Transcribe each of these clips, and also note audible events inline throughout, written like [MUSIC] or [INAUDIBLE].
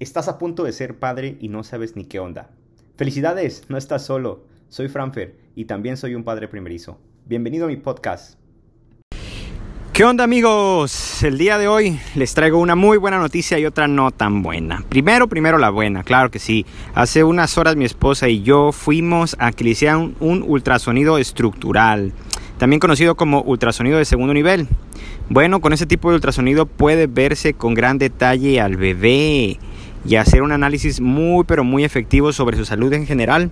Estás a punto de ser padre y no sabes ni qué onda. Felicidades, no estás solo. Soy Franfer y también soy un padre primerizo. Bienvenido a mi podcast. ¿Qué onda amigos? El día de hoy les traigo una muy buena noticia y otra no tan buena. Primero, primero la buena, claro que sí. Hace unas horas mi esposa y yo fuimos a que le hicieran un ultrasonido estructural, también conocido como ultrasonido de segundo nivel. Bueno, con ese tipo de ultrasonido puede verse con gran detalle al bebé y hacer un análisis muy pero muy efectivo sobre su salud en general,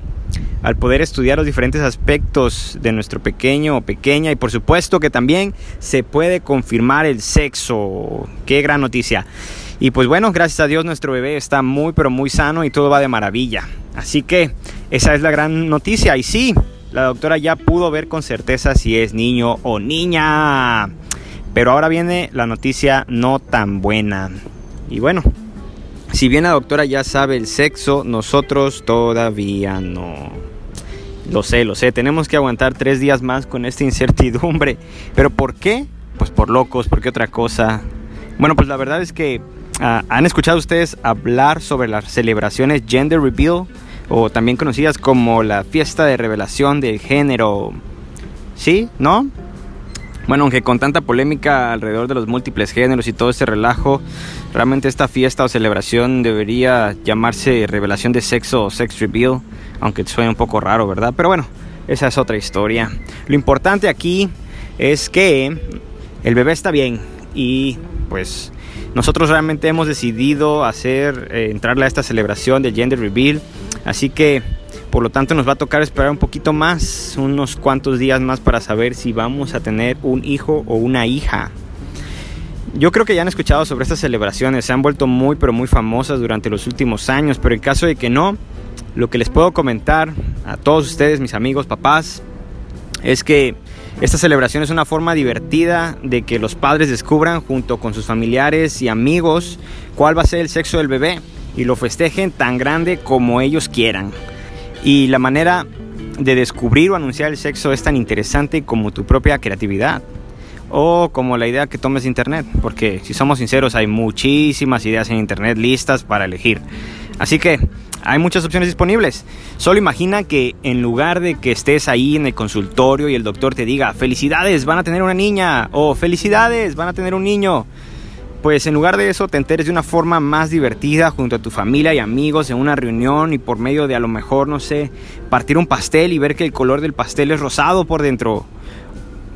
al poder estudiar los diferentes aspectos de nuestro pequeño o pequeña y por supuesto que también se puede confirmar el sexo. Qué gran noticia. Y pues bueno, gracias a Dios nuestro bebé está muy pero muy sano y todo va de maravilla. Así que esa es la gran noticia y sí, la doctora ya pudo ver con certeza si es niño o niña. Pero ahora viene la noticia no tan buena. Y bueno, si bien la doctora ya sabe el sexo, nosotros todavía no. Lo sé, lo sé, tenemos que aguantar tres días más con esta incertidumbre. [LAUGHS] ¿Pero por qué? Pues por locos, ¿por qué otra cosa? Bueno, pues la verdad es que uh, han escuchado ustedes hablar sobre las celebraciones Gender Reveal, o también conocidas como la fiesta de revelación del género. ¿Sí? ¿No? Bueno, aunque con tanta polémica alrededor de los múltiples géneros y todo este relajo, realmente esta fiesta o celebración debería llamarse revelación de sexo o sex reveal, aunque suene un poco raro, ¿verdad? Pero bueno, esa es otra historia. Lo importante aquí es que el bebé está bien y pues nosotros realmente hemos decidido hacer eh, entrarle a esta celebración de gender reveal, así que por lo tanto nos va a tocar esperar un poquito más, unos cuantos días más para saber si vamos a tener un hijo o una hija. Yo creo que ya han escuchado sobre estas celebraciones, se han vuelto muy pero muy famosas durante los últimos años, pero en caso de que no, lo que les puedo comentar a todos ustedes, mis amigos, papás, es que esta celebración es una forma divertida de que los padres descubran junto con sus familiares y amigos cuál va a ser el sexo del bebé y lo festejen tan grande como ellos quieran. Y la manera de descubrir o anunciar el sexo es tan interesante como tu propia creatividad o como la idea que tomes de internet, porque si somos sinceros hay muchísimas ideas en internet listas para elegir. Así que hay muchas opciones disponibles. Solo imagina que en lugar de que estés ahí en el consultorio y el doctor te diga, felicidades, van a tener una niña, o felicidades, van a tener un niño, pues en lugar de eso te enteres de una forma más divertida junto a tu familia y amigos en una reunión y por medio de a lo mejor, no sé, partir un pastel y ver que el color del pastel es rosado por dentro.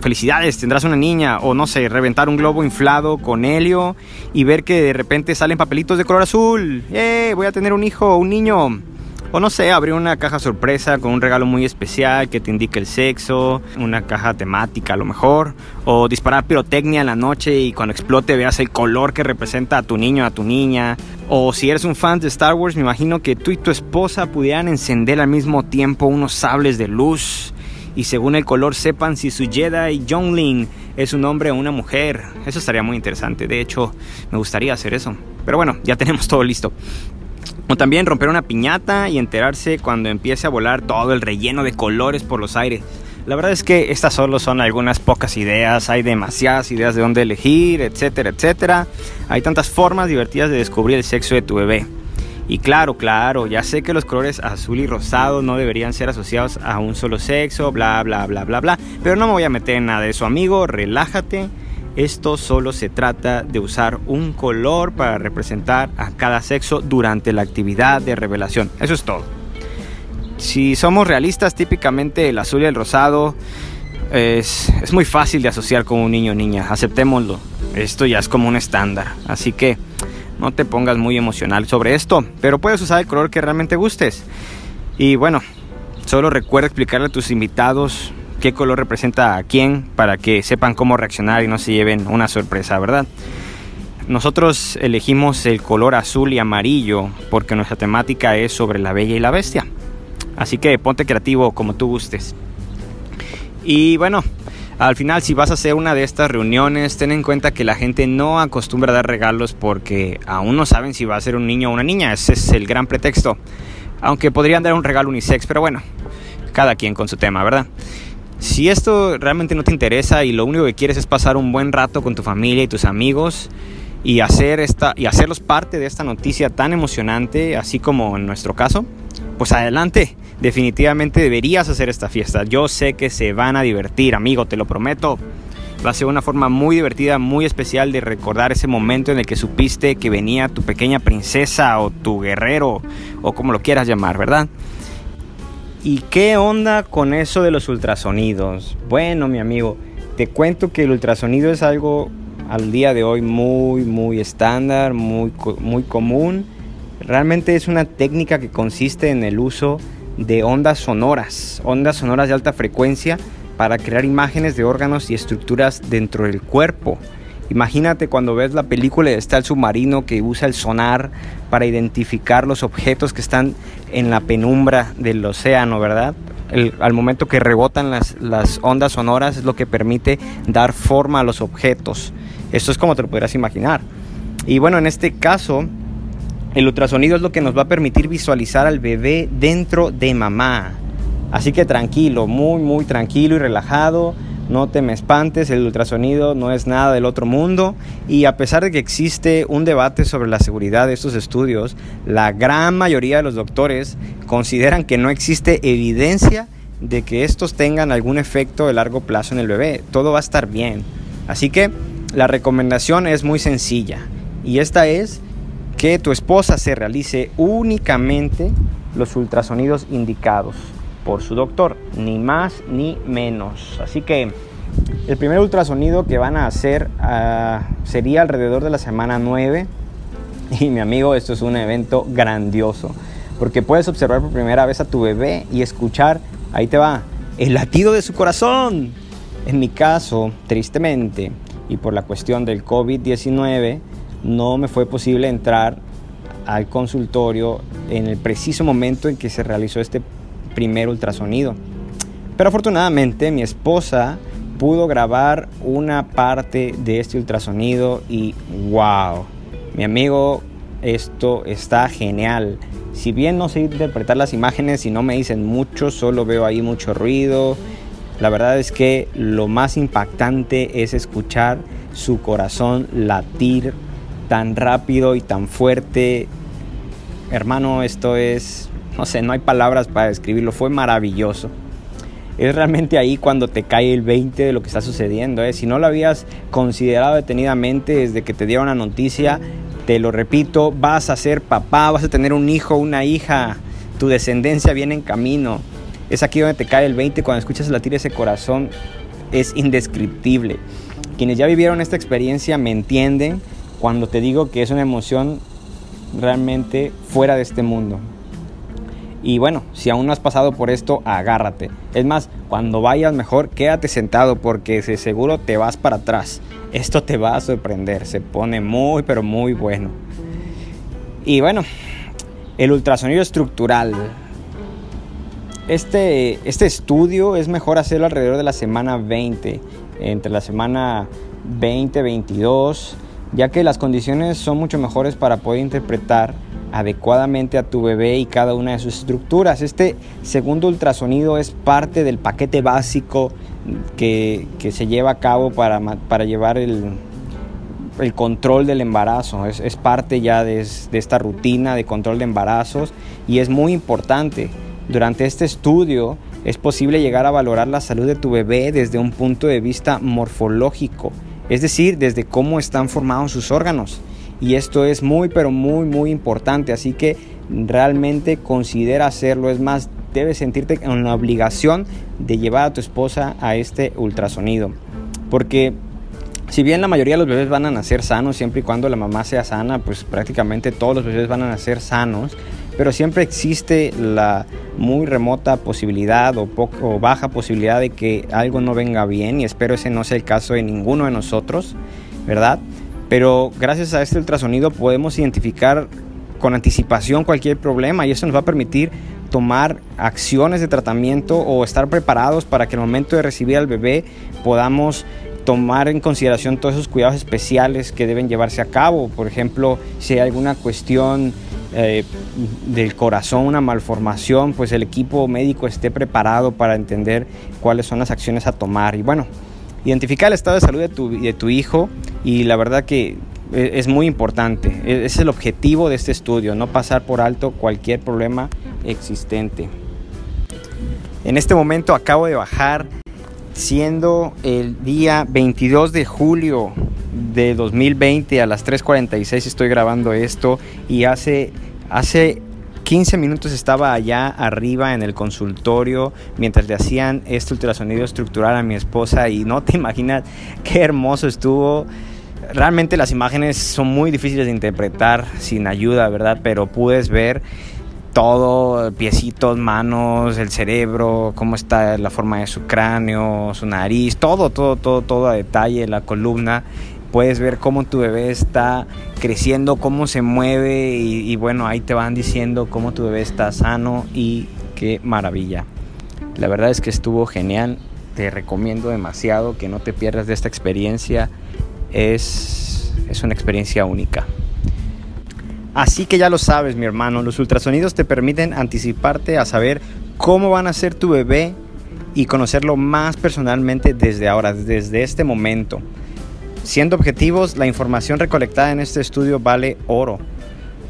Felicidades, tendrás una niña o no sé, reventar un globo inflado con helio y ver que de repente salen papelitos de color azul. ¡Eh! Voy a tener un hijo, un niño. O no sé, abrir una caja sorpresa con un regalo muy especial que te indique el sexo, una caja temática a lo mejor, o disparar pirotecnia en la noche y cuando explote veas el color que representa a tu niño, a tu niña. O si eres un fan de Star Wars, me imagino que tú y tu esposa pudieran encender al mismo tiempo unos sables de luz y según el color sepan si su Jedi Youngling es un hombre o una mujer. Eso estaría muy interesante. De hecho, me gustaría hacer eso. Pero bueno, ya tenemos todo listo. O también romper una piñata y enterarse cuando empiece a volar todo el relleno de colores por los aires. La verdad es que estas solo son algunas pocas ideas, hay demasiadas ideas de dónde elegir, etcétera, etcétera. Hay tantas formas divertidas de descubrir el sexo de tu bebé. Y claro, claro, ya sé que los colores azul y rosado no deberían ser asociados a un solo sexo, bla, bla, bla, bla, bla. Pero no me voy a meter en nada de eso, amigo, relájate esto solo se trata de usar un color para representar a cada sexo durante la actividad de revelación. Eso es todo. Si somos realistas, típicamente el azul y el rosado es, es muy fácil de asociar con un niño o niña. Aceptémoslo. Esto ya es como un estándar. Así que no te pongas muy emocional sobre esto. Pero puedes usar el color que realmente gustes. Y bueno, solo recuerda explicarle a tus invitados qué color representa a quién para que sepan cómo reaccionar y no se lleven una sorpresa, ¿verdad? Nosotros elegimos el color azul y amarillo porque nuestra temática es sobre la bella y la bestia. Así que ponte creativo como tú gustes. Y bueno, al final si vas a hacer una de estas reuniones, ten en cuenta que la gente no acostumbra a dar regalos porque aún no saben si va a ser un niño o una niña. Ese es el gran pretexto. Aunque podrían dar un regalo unisex, pero bueno, cada quien con su tema, ¿verdad? Si esto realmente no te interesa y lo único que quieres es pasar un buen rato con tu familia y tus amigos y, hacer esta, y hacerlos parte de esta noticia tan emocionante, así como en nuestro caso, pues adelante. Definitivamente deberías hacer esta fiesta. Yo sé que se van a divertir, amigo, te lo prometo. Va a ser una forma muy divertida, muy especial de recordar ese momento en el que supiste que venía tu pequeña princesa o tu guerrero o como lo quieras llamar, ¿verdad? ¿Y qué onda con eso de los ultrasonidos? Bueno, mi amigo, te cuento que el ultrasonido es algo al día de hoy muy, muy estándar, muy, muy común. Realmente es una técnica que consiste en el uso de ondas sonoras, ondas sonoras de alta frecuencia para crear imágenes de órganos y estructuras dentro del cuerpo. Imagínate cuando ves la película está el submarino que usa el sonar para identificar los objetos que están en la penumbra del océano, ¿verdad? al momento que rebotan las, las, ondas sonoras es lo que permite dar forma a los objetos. Esto es como te lo podrás imaginar. Y bueno, en este caso, el ultrasonido es lo que nos va a permitir visualizar al bebé dentro de mamá. Así que tranquilo, muy, muy tranquilo y relajado. No te me espantes, el ultrasonido no es nada del otro mundo y a pesar de que existe un debate sobre la seguridad de estos estudios, la gran mayoría de los doctores consideran que no existe evidencia de que estos tengan algún efecto de largo plazo en el bebé. Todo va a estar bien. Así que la recomendación es muy sencilla y esta es que tu esposa se realice únicamente los ultrasonidos indicados por su doctor, ni más ni menos. Así que el primer ultrasonido que van a hacer ah, sería alrededor de la semana 9. [LAUGHS] Y mi amigo, esto es un evento grandioso, porque puedes observar por primera vez a tu bebé y escuchar, ahí te va, el latido de su corazón. En mi caso, tristemente, y por la cuestión del COVID-19, no me fue posible entrar al consultorio en el preciso momento en que se realizó este primer ultrasonido. Pero afortunadamente mi esposa pudo grabar una parte de este ultrasonido y wow, mi amigo, esto está genial. Si bien no sé interpretar las imágenes y no me dicen mucho, solo veo ahí mucho ruido. La verdad es que lo más impactante es escuchar su corazón latir tan rápido y tan fuerte. Hermano, esto es no sé, no hay palabras para describirlo, fue maravilloso. Es realmente ahí cuando te cae el 20 de lo que está sucediendo. ¿eh? Si no lo habías considerado detenidamente desde que te dieron la noticia, te lo repito, vas a ser papá, vas a tener un hijo, una hija, tu descendencia viene en camino. Es aquí donde te cae el 20 cuando escuchas latir ese corazón, es indescriptible. Quienes ya vivieron esta experiencia me entienden cuando te digo que es una emoción realmente fuera de este mundo. Y bueno, si aún no has pasado por esto, agárrate. Es más, cuando vayas mejor, quédate sentado porque de seguro te vas para atrás. Esto te va a sorprender, se pone muy pero muy bueno. Y bueno, el ultrasonido estructural. Este, este estudio es mejor hacerlo alrededor de la semana 20, entre la semana 20 22, ya que las condiciones son mucho mejores para poder interpretar adecuadamente a tu bebé y cada una de sus estructuras. Este segundo ultrasonido es parte del paquete básico que, se lleva a cabo para, para llevar el, el, control del embarazo. Es, es parte ya de, de, esta rutina de control de embarazos y es muy importante. Durante este estudio es posible llegar a valorar la salud de tu bebé desde un punto de vista morfológico, es decir, desde cómo están formados sus órganos. Y esto es muy pero muy muy importante. Así que realmente considera hacerlo. Es más debes sentirte en la obligación de llevar a tu esposa a este ultrasonido. Porque si bien la mayoría de los bebés van a nacer sanos siempre y cuando la mamá sea sana pues prácticamente todos los bebés van a nacer sanos pero siempre existe la muy remota posibilidad o, poco, baja posibilidad de que algo no venga bien y espero ese no sea el caso de ninguno de nosotros, ¿verdad? Pero gracias a este ultrasonido podemos identificar con anticipación cualquier problema y eso nos va a permitir tomar acciones de tratamiento o estar preparados para que en el momento de recibir al bebé podamos tomar en consideración todos esos cuidados especiales que deben llevarse a cabo. Por ejemplo, si hay alguna cuestión eh, del corazón, una malformación, pues el equipo médico esté preparado para entender cuáles son las acciones a tomar. Y bueno, identificar el estado de salud de tu, de tu hijo y la verdad que e, es muy importante. E, es el objetivo de este estudio, no pasar por alto cualquier problema existente. En este momento acabo de bajar siendo el día 22 de julio de 2020 a las 3.46 estoy grabando esto y hace, hace 15 minutos estaba allá arriba en el consultorio mientras le hacían este ultrasonido estructural a mi esposa y no te [LAUGHS] imaginas qué hermoso estuvo. Realmente las imágenes son muy difíciles de interpretar sin ayuda, ¿verdad? Pero puedes ver todo, piecitos, manos, el cerebro, cómo está la forma de su cráneo, su nariz, todo, todo, todo, todo a detalle, la columna. Puedes ver cómo tu bebé está creciendo, cómo se mueve y, bueno, ahí te van diciendo cómo tu bebé está sano y qué maravilla. La verdad es que estuvo genial, te recomiendo demasiado que no te pierdas de esta experiencia, es, es una experiencia única. Así que ya lo sabes, mi hermano, los ultrasonidos te permiten anticiparte a saber cómo van a ser tu bebé y conocerlo más personalmente desde ahora, desde este momento. Siendo objetivos, la información recolectada en este estudio vale oro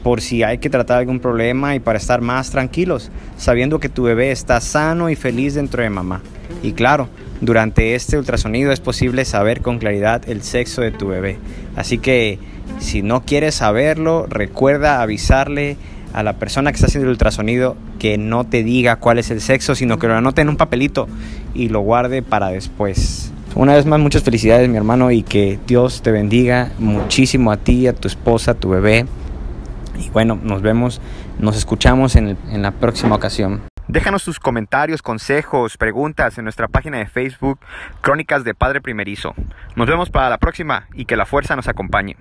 por si hay que tratar algún problema y para estar más tranquilos, sabiendo que tu bebé está sano y feliz dentro de mamá. Y claro, durante este ultrasonido es posible saber con claridad el sexo de tu bebé. Así que si no quieres saberlo, recuerda avisarle a la persona que está haciendo el ultrasonido que no te diga cuál es el sexo, sino que lo anote en un papelito y lo guarde para después. Una vez más, muchas felicidades, mi hermano, y que Dios te bendiga muchísimo a ti, a tu esposa, a tu bebé. Y bueno, nos vemos, nos escuchamos en, la próxima ocasión. Déjanos tus comentarios, consejos, preguntas en nuestra página de Facebook, Crónicas de Padre Primerizo. Nos vemos para la próxima y que la fuerza nos acompañe.